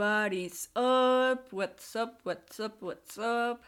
What is up? What's up? What's up? What's up?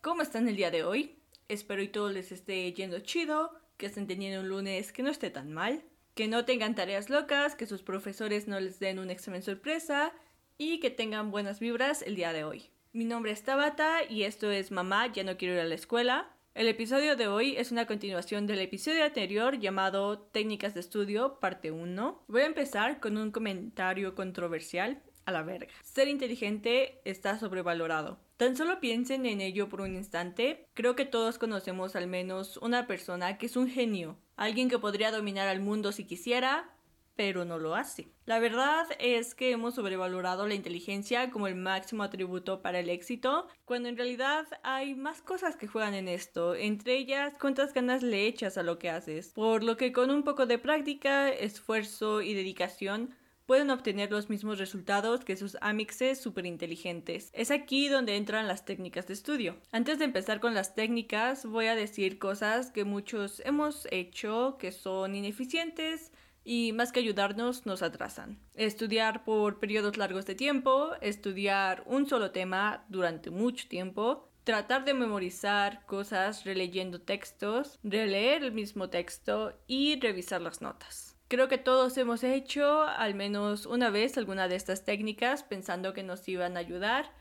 ¿Cómo están el día de hoy? Espero y todo les esté yendo chido, que estén teniendo un lunes que no esté tan mal, que no tengan tareas locas, que sus profesores no les den un examen sorpresa y que tengan buenas vibras el día de hoy. Mi nombre es Tabata y esto es Mamá, ya no quiero ir a la escuela. El episodio de hoy es una continuación del episodio anterior llamado Técnicas de Estudio, parte 1. Voy a empezar con un comentario controversial a la verga. Ser inteligente está sobrevalorado. Tan solo piensen en ello por un instante. Creo que todos conocemos al menos una persona que es un genio, alguien que podría dominar al mundo si quisiera, pero no lo hace. La verdad es que hemos sobrevalorado la inteligencia como el máximo atributo para el éxito, cuando en realidad hay más cosas que juegan en esto, entre ellas cuántas ganas le echas a lo que haces, por lo que con un poco de práctica, esfuerzo y dedicación pueden obtener los mismos resultados que sus amixes super inteligentes. Es aquí donde entran las técnicas de estudio. Antes de empezar con las técnicas, voy a decir cosas que muchos hemos hecho que son ineficientes, y más que ayudarnos nos atrasan. Estudiar por periodos largos de tiempo, estudiar un solo tema durante mucho tiempo, tratar de memorizar cosas releyendo textos, releer el mismo texto y revisar las notas. Creo que todos hemos hecho al menos una vez alguna de estas técnicas pensando que nos iban a ayudar,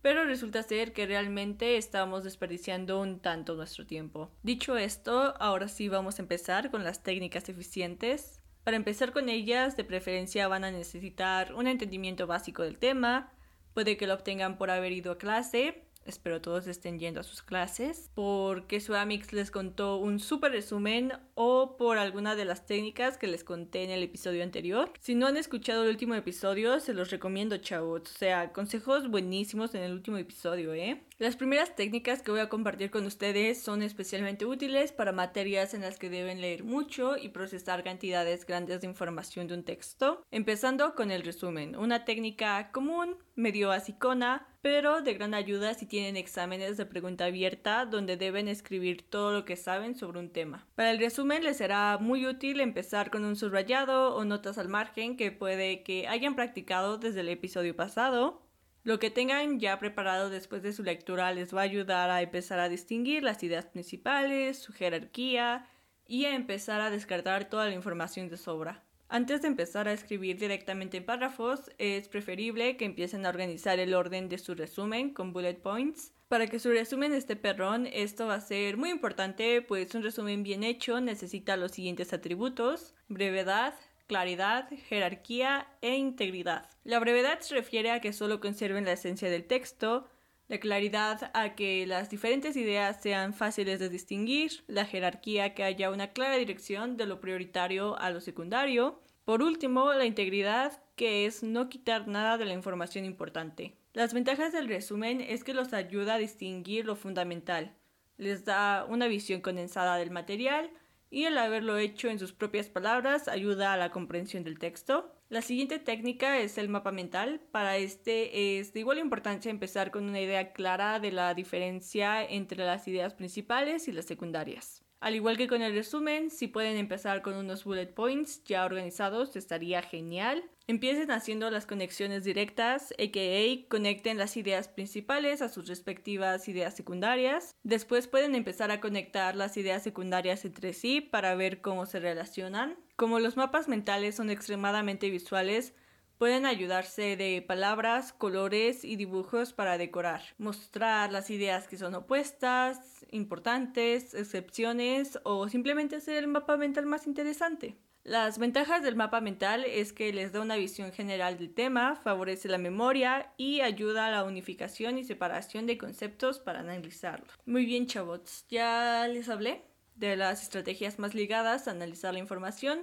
pero resulta ser que realmente estamos desperdiciando un tanto nuestro tiempo. Dicho esto, ahora sí vamos a empezar con las técnicas eficientes. Para empezar con ellas, de preferencia van a necesitar un entendimiento básico del tema, puede que lo obtengan por haber ido a clase, espero todos estén yendo a sus clases, porque su Amix les contó un súper resumen o por alguna de las técnicas que les conté en el episodio anterior. Si no han escuchado el último episodio, se los recomiendo, chavos. O sea, consejos buenísimos en el último episodio, ¿eh? Las primeras técnicas que voy a compartir con ustedes son especialmente útiles para materias en las que deben leer mucho y procesar cantidades grandes de información de un texto. Empezando con el resumen, una técnica común, medio basicona, pero de gran ayuda si tienen exámenes de pregunta abierta donde deben escribir todo lo que saben sobre un tema. Para el resumen les será muy útil empezar con un subrayado o notas al margen que puede que hayan practicado desde el episodio pasado lo que tengan ya preparado después de su lectura les va a ayudar a empezar a distinguir las ideas principales, su jerarquía y a empezar a descartar toda la información de sobra. Antes de empezar a escribir directamente en párrafos, es preferible que empiecen a organizar el orden de su resumen con bullet points. Para que su resumen esté perrón, esto va a ser muy importante, pues un resumen bien hecho necesita los siguientes atributos: brevedad, claridad, jerarquía e integridad. La brevedad se refiere a que solo conserven la esencia del texto, la claridad a que las diferentes ideas sean fáciles de distinguir, la jerarquía que haya una clara dirección de lo prioritario a lo secundario, por último, la integridad que es no quitar nada de la información importante. Las ventajas del resumen es que los ayuda a distinguir lo fundamental, les da una visión condensada del material, y el haberlo hecho en sus propias palabras ayuda a la comprensión del texto. La siguiente técnica es el mapa mental. Para este es de igual importancia empezar con una idea clara de la diferencia entre las ideas principales y las secundarias. Al igual que con el resumen, si pueden empezar con unos bullet points ya organizados, estaría genial. Empiecen haciendo las conexiones directas, aka conecten las ideas principales a sus respectivas ideas secundarias. Después pueden empezar a conectar las ideas secundarias entre sí para ver cómo se relacionan. Como los mapas mentales son extremadamente visuales, Pueden ayudarse de palabras, colores y dibujos para decorar, mostrar las ideas que son opuestas, importantes, excepciones o simplemente hacer el mapa mental más interesante. Las ventajas del mapa mental es que les da una visión general del tema, favorece la memoria y ayuda a la unificación y separación de conceptos para analizarlo. Muy bien, chavos, ya les hablé de las estrategias más ligadas a analizar la información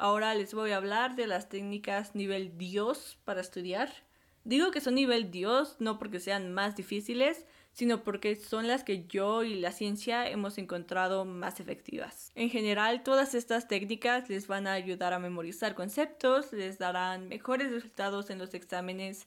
Ahora les voy a hablar de las técnicas nivel Dios para estudiar. Digo que son nivel Dios no porque sean más difíciles, sino porque son las que yo y la ciencia hemos encontrado más efectivas. En general, todas estas técnicas les van a ayudar a memorizar conceptos, les darán mejores resultados en los exámenes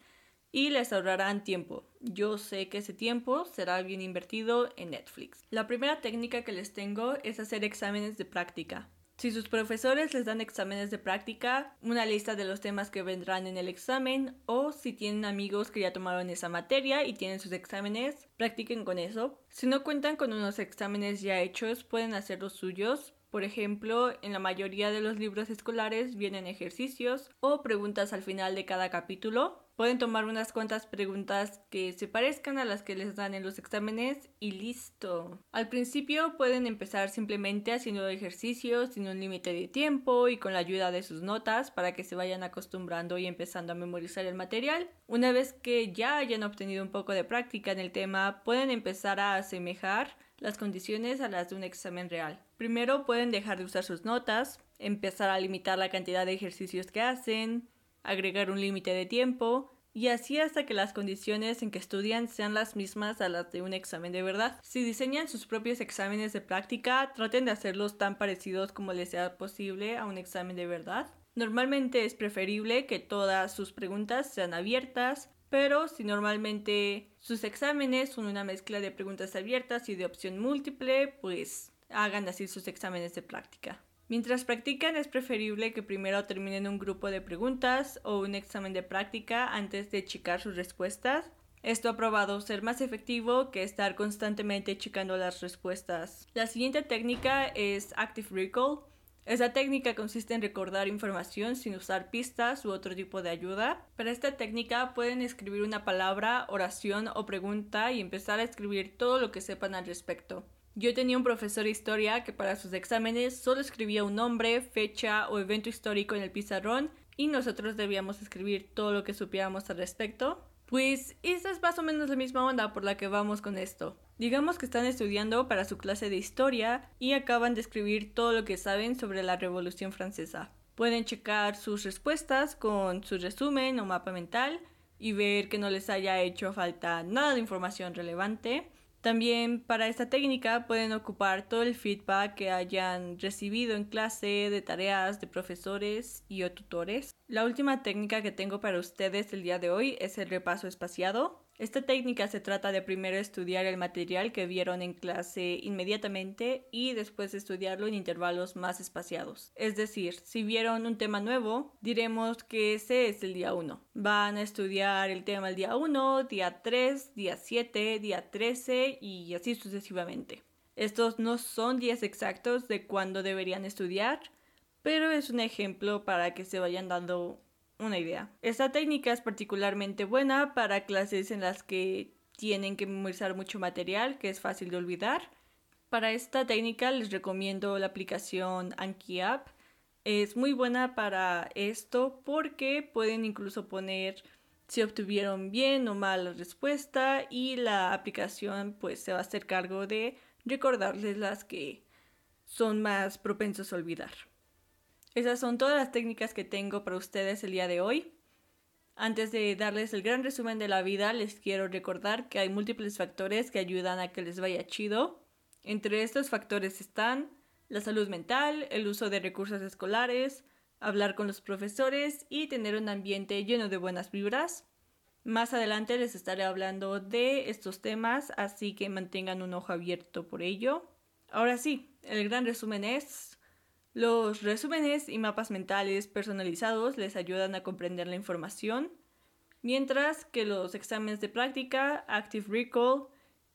y les ahorrarán tiempo. Yo sé que ese tiempo será bien invertido en Netflix. La primera técnica que les tengo es hacer exámenes de práctica. Si sus profesores les dan exámenes de práctica, una lista de los temas que vendrán en el examen o si tienen amigos que ya tomaron esa materia y tienen sus exámenes, practiquen con eso. Si no cuentan con unos exámenes ya hechos, pueden hacer los suyos. Por ejemplo, en la mayoría de los libros escolares vienen ejercicios o preguntas al final de cada capítulo Pueden tomar unas cuantas preguntas que se parezcan a las que les dan en los exámenes y listo. Al principio pueden empezar simplemente haciendo ejercicios sin un límite de tiempo y con la ayuda de sus notas para que se vayan acostumbrando y empezando a memorizar el material. Una vez que ya hayan obtenido un poco de práctica en el tema, pueden empezar a asemejar las condiciones a las de un examen real. Primero pueden dejar de usar sus notas, empezar a limitar la cantidad de ejercicios que hacen, agregar un límite de tiempo, y así hasta que las condiciones en que estudian sean las mismas a las de un examen de verdad. Si diseñan sus propios exámenes de práctica, traten de hacerlos tan parecidos como les sea posible a un examen de verdad. Normalmente es preferible que todas sus preguntas sean abiertas, pero si normalmente sus exámenes son una mezcla de preguntas abiertas y de opción múltiple, pues hagan así sus exámenes de práctica. Mientras practican es preferible que primero terminen un grupo de preguntas o un examen de práctica antes de checar sus respuestas. Esto ha probado ser más efectivo que estar constantemente checando las respuestas. La siguiente técnica es Active Recall. Esta técnica consiste en recordar información sin usar pistas u otro tipo de ayuda. Para esta técnica pueden escribir una palabra, oración o pregunta y empezar a escribir todo lo que sepan al respecto. Yo tenía un profesor de historia que para sus exámenes solo escribía un nombre, fecha o evento histórico en el pizarrón y nosotros debíamos escribir todo lo que supiéramos al respecto. Pues esta es más o menos la misma onda por la que vamos con esto. Digamos que están estudiando para su clase de historia y acaban de escribir todo lo que saben sobre la Revolución Francesa. Pueden checar sus respuestas con su resumen o mapa mental y ver que no les haya hecho falta nada de información relevante también para esta técnica pueden ocupar todo el feedback que hayan recibido en clase de tareas de profesores y o tutores. La última técnica que tengo para ustedes el día de hoy es el repaso espaciado. Esta técnica se trata de primero estudiar el material que vieron en clase inmediatamente y después estudiarlo en intervalos más espaciados. Es decir, si vieron un tema nuevo, diremos que ese es el día 1. Van a estudiar el tema el día 1, día 3, día 7, día 13 y así sucesivamente. Estos no son días exactos de cuándo deberían estudiar, pero es un ejemplo para que se vayan dando una idea. Esta técnica es particularmente buena para clases en las que tienen que memorizar mucho material que es fácil de olvidar. Para esta técnica les recomiendo la aplicación Anki App. Es muy buena para esto porque pueden incluso poner si obtuvieron bien o mal la respuesta y la aplicación pues se va a hacer cargo de recordarles las que son más propensos a olvidar. Esas son todas las técnicas que tengo para ustedes el día de hoy. Antes de darles el gran resumen de la vida, les quiero recordar que hay múltiples factores que ayudan a que les vaya chido. Entre estos factores están la salud mental, el uso de recursos escolares, hablar con los profesores y tener un ambiente lleno de buenas vibras. Más adelante les estaré hablando de estos temas, así que mantengan un ojo abierto por ello. Ahora sí, el gran resumen es los resúmenes y mapas mentales personalizados les ayudan a comprender la información, mientras que los exámenes de práctica, Active Recall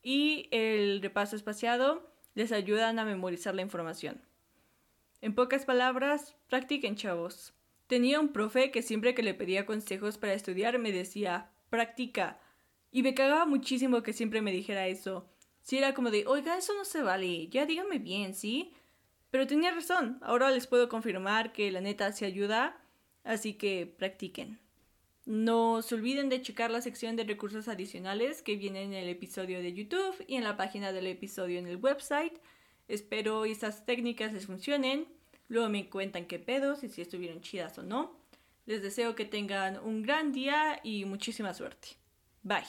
y el repaso espaciado les ayudan a memorizar la información. En pocas palabras, practiquen chavos. Tenía un profe que siempre que le pedía consejos para estudiar me decía, practica. Y me cagaba muchísimo que siempre me dijera eso. Si era como de, oiga, eso no se vale, ya dígame bien, ¿sí? Pero tenía razón, ahora les puedo confirmar que la neta se ayuda, así que practiquen. No se olviden de checar la sección de recursos adicionales que viene en el episodio de YouTube y en la página del episodio en el website. Espero estas técnicas les funcionen. Luego me cuentan qué pedos y si estuvieron chidas o no. Les deseo que tengan un gran día y muchísima suerte. Bye.